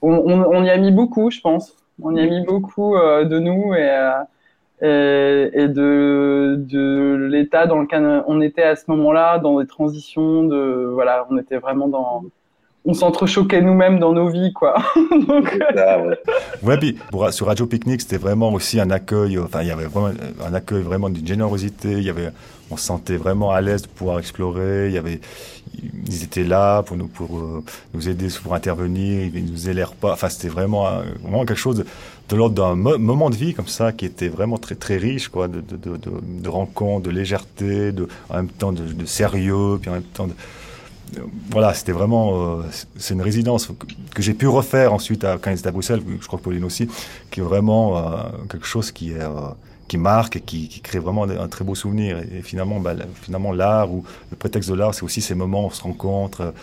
on, on, y a mis beaucoup, je pense. On y a mis beaucoup de nous et et, et de, de l'état dans lequel on était à ce moment-là, dans des transitions, de voilà, on était vraiment dans on s'entrechoquait nous-mêmes dans nos vies, quoi. Donc... ouais. puis sur Radio Picnic, c'était vraiment aussi un accueil, enfin, il y avait vraiment un accueil vraiment d'une générosité, il y avait, on se sentait vraiment à l'aise de pouvoir explorer, il y avait, ils étaient là pour nous, euh, aider, pour intervenir, ils nous élèrent pas, enfin, c'était vraiment, vraiment quelque chose de, l'ordre d'un moment de vie comme ça qui était vraiment très très riche quoi de, rencontres de légèreté de en même temps de, sérieux puis en même temps de voilà c'était vraiment euh, c'est une résidence que, j'ai pu refaire ensuite à, quand j'étais à Bruxelles je crois que Pauline aussi qui est vraiment euh, quelque chose qui est euh, qui marque et qui, qui, crée vraiment un très beau souvenir et, finalement bah, finalement l'art ou le prétexte de l'art c'est aussi ces moments où on se rencontre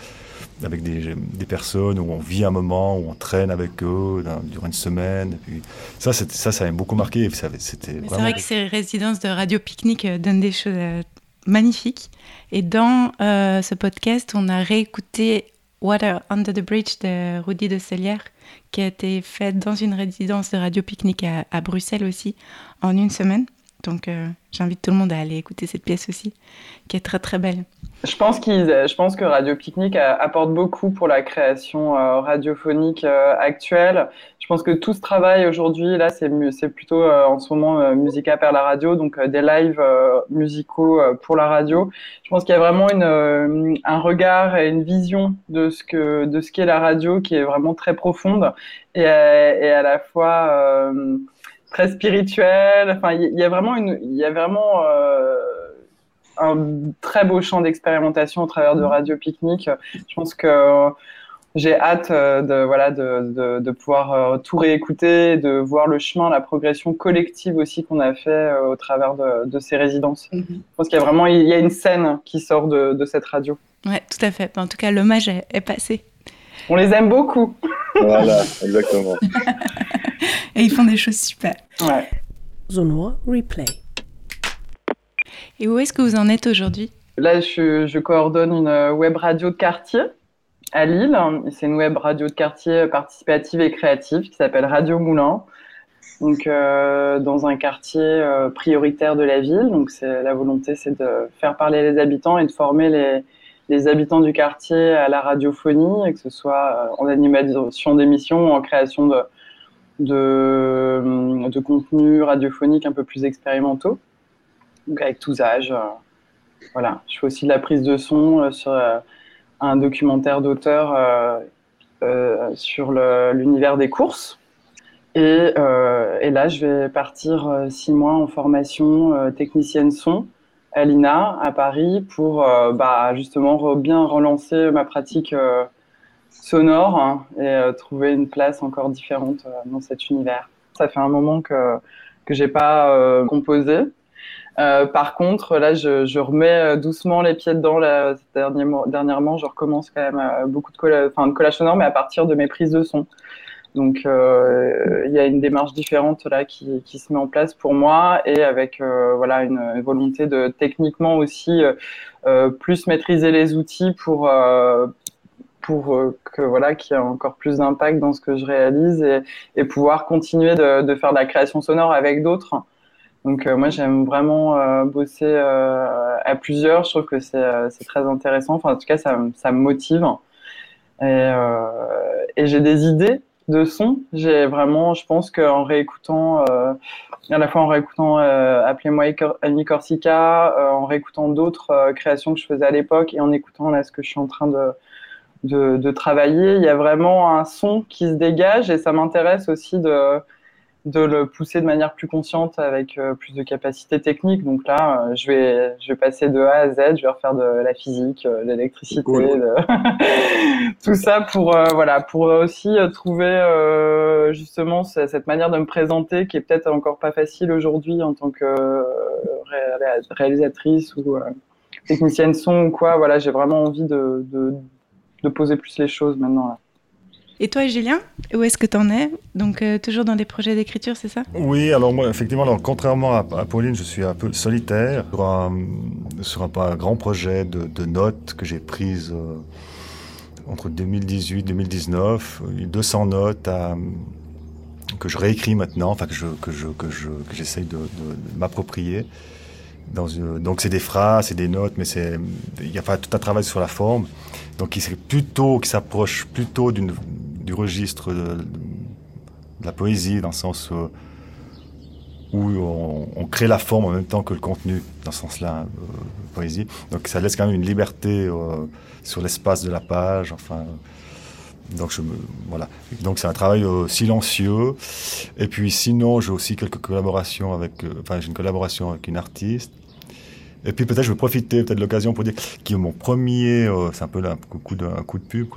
avec des, des, personnes où on vit un moment, où on traîne avec eux durant une semaine. Et puis, ça, ça, ça m'a beaucoup marqué. C'était C'est vrai que ces résidences de Radio Pique-Nique euh, donnent des choses euh, magnifiques. Et dans euh, ce podcast, on a réécouté Water Under the Bridge de Rudy de Cellière, qui a été faite dans une résidence de Radio Pique-Nique à, Bruxelles aussi, en une semaine. Donc j'invite tout le monde à aller écouter cette pièce aussi, qui est très très belle. Je pense, pense que Radio Picnic apporte beaucoup pour la création euh, radiophonique euh, actuelle. Je pense que tout ce travail aujourd'hui, là, c'est, plutôt euh, en ce moment Musica per la radio, donc des lives musicaux pour la radio. Je pense qu'il y a vraiment un regard et une vision de ce que de ce qu'est la radio qui est vraiment très profonde et, à la fois très spirituelle. Enfin, il y, a vraiment il y a vraiment un très beau champ d'expérimentation au travers de Radio Picnic. Je pense que j'ai hâte euh, de, voilà, de, de, pouvoir euh, tout réécouter, de voir le chemin, la progression collective aussi qu'on a fait euh, au travers de, ces résidences. Mhm. Je pense qu'il y a vraiment il y a une scène qui sort de, cette radio. Ouais, tout à fait. En tout cas, l'hommage est, est passé. On les aime beaucoup. Voilà, exactement. Et ils font des choses super. Ouais. Zonois Replay. Et où est-ce que vous en êtes aujourd'hui? Là, je, coordonne une web radio de quartier à Lille. C'est une web radio de quartier participative et créative qui s'appelle Radio Moulin. donc dans un quartier prioritaire de la ville. Donc c'est la volonté, c'est de faire parler les habitants et de former les, habitants du quartier à la radiophonie, que ce soit en animation d'émissions ou en création de, de, de contenus radiophoniques un peu plus expérimentaux, donc avec tous âges. Voilà, je fais aussi de la prise de son sur un documentaire d'auteur euh, euh, sur l'univers des courses. Et, euh, et, là, je vais partir six mois en formation technicienne son à l'INA à Paris pour bah, justement bien relancer ma pratique sonore hein, et trouver une place encore différente dans cet univers. Ça fait un moment que que j'ai pas composé euh, par contre, là, je, remets euh, doucement les pieds dedans. Là, dernièrement, je recommence quand même euh, beaucoup de, collage, de collage sonore, mais à partir de mes prises de son. Donc, il y a une démarche différente là qui, se met en place pour moi et avec voilà une, volonté de techniquement aussi plus maîtriser les outils pour pour que voilà qu'il y ait encore plus d'impact dans ce que je réalise et, pouvoir continuer de, faire de la création sonore avec d'autres. Donc euh, moi j'aime vraiment euh, bosser euh, à plusieurs. Je trouve que c'est très intéressant. Enfin en tout cas ça, me motive. Et, j'ai des idées de son. J'ai vraiment, je pense qu'en réécoutant, à la fois en réécoutant Appelez-moi Annie Corsica, en réécoutant d'autres créations que je faisais à l'époque et en écoutant ce que je suis en train de, de travailler, il y a vraiment un son qui se dégage et ça m'intéresse aussi de de le pousser de manière plus consciente avec euh, plus de capacité technique. Donc là, euh, je, vais, je vais passer de A à Z, je vais refaire de la physique, euh, l'électricité, tout ça pour, voilà, pour aussi trouver justement cette manière de me présenter qui est peut-être encore pas facile aujourd'hui en tant que réalisatrice ou technicienne son ou quoi. Voilà, j'ai vraiment envie de, de, de poser plus les choses maintenant. Là. Et toi, Julien, où est-ce que tu en es Donc, euh, toujours dans des projets d'écriture, c'est ça? Oui, alors moi, effectivement, alors, contrairement à, Pauline, je suis un peu solitaire sur un, sur un, grand projet de, notes que j'ai prises euh, entre 2018 et 2019. 200 notes que je réécris maintenant, enfin que je que je que je que j'essaye de, m'approprier. Dans donc c'est des phrases, c'est des notes, mais c'est il y a tout un travail sur la forme. Donc qui plutôt qui s'approche plutôt d'une du registre de, la poésie, dans le sens euh, où on, crée la forme en même temps que le contenu, dans ce sens-là, euh, poésie. Donc ça laisse quand même une liberté euh, sur l'espace de la page. Enfin, donc je voilà. Donc c'est un travail silencieux. Et puis sinon, j'ai aussi quelques collaborations avec, enfin j'ai une collaboration avec une artiste et puis peut-être je vais profiter peut-être de l'occasion pour dire que mon premier, euh, c'est un peu un coup de, pub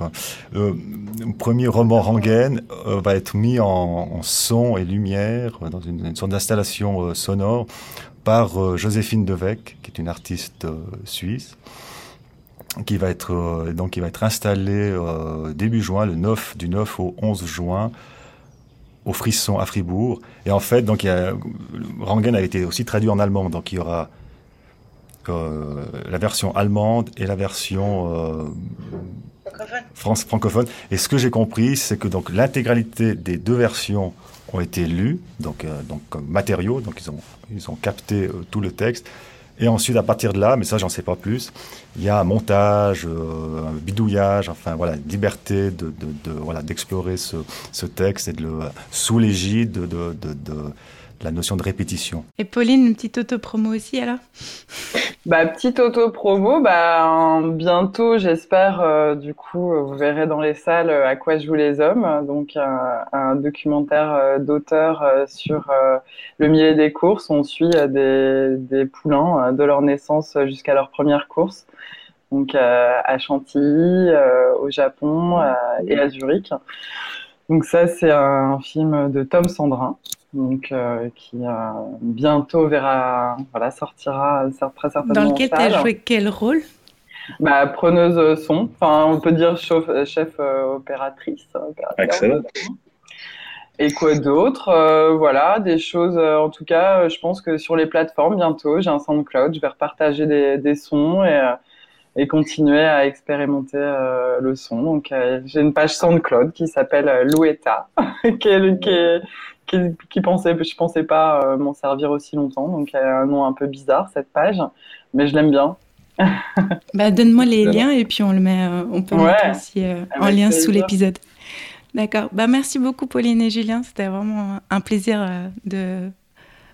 euh, premier roman Rangen euh, va être mis en, son et lumière dans une, une sorte d'installation sonore par Joséphine Devec, qui est une artiste suisse qui va être donc qui va être installée début juin, le 9 du 9 au 11 juin au Frisson à Fribourg. Et en fait, donc il Rangen a été aussi traduit en allemand, donc il y aura euh, la version allemande et la version euh, France francophone. Et ce que j'ai compris, c'est que donc l'intégralité des deux versions ont été lues, donc euh, donc comme matériaux, donc ils ont ils ont capté tout le texte. Et ensuite, à partir de là, mais ça, j'en sais pas plus, il y a un montage, un bidouillage, enfin voilà, une liberté de, de, de voilà d'explorer ce, ce, texte et de le sous l'égide de, de, de la notion de répétition. Et Pauline, une petite auto-promo aussi alors? Bah, Petite auto-promo, bah, bientôt j'espère, euh, du coup, vous verrez dans les salles euh, À quoi jouent les hommes, donc un, documentaire euh, d'auteur sur le milieu des courses. On suit des, des poulains de leur naissance jusqu'à leur première course, donc à Chantilly, au Japon et à Zurich. Donc ça, c'est un film de Tom Sandrin donc euh, qui euh, bientôt verra, voilà, sortira très certainement. Dans lequel tu as joué quel rôle? Bah, preneuse son, enfin on peut dire chef, chef euh, opératrice. Excellent. Et quoi d'autre? Voilà, des choses. en tout cas, je pense que sur les plateformes bientôt, j'ai un SoundCloud, je vais repartager des, des sons et et continuer à expérimenter le son. Donc, j'ai une page SoundCloud qui s'appelle Louetta, qui, est, qui, qui, pensait, je pensais pas m'en servir aussi longtemps. Donc, elle a un nom un peu bizarre cette page, mais je l'aime bien. bah, donne-moi les liens et puis on le met, on peut le mettre aussi en lien sous l'épisode. D'accord. Bah, merci beaucoup, Pauline et Julien. C'était vraiment un plaisir euh, de,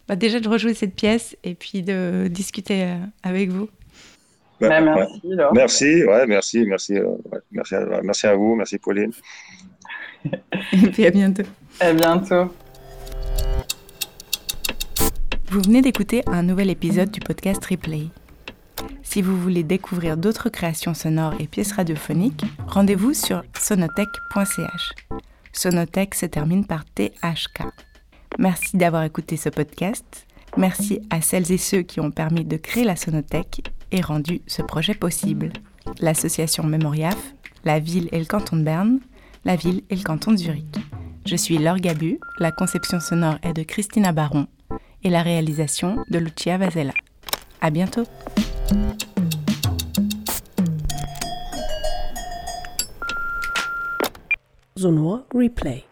bah, déjà de rejouer cette pièce et puis de discuter euh, avec vous. Bah, bah, merci, Merci, ouais, merci, merci, euh, merci, à, merci à vous, merci Pauline. et puis à bientôt. À bientôt. Vous venez d'écouter un nouvel épisode du podcast Replay. Si vous voulez découvrir d'autres créations sonores et pièces radiophoniques, rendez-vous sur sonotech.ch. Sonotech se termine par THK. Merci d'avoir écouté ce podcast. Merci à celles et ceux qui ont permis de créer la Sonothèque et rendu ce projet possible. L'association Memoriaf, la ville et le canton de Berne, la ville et le canton de Zurich. Je suis Laure Gabu, la conception sonore est de Christina Baron et la réalisation de Lucia Vasella. À bientôt! Sonor Replay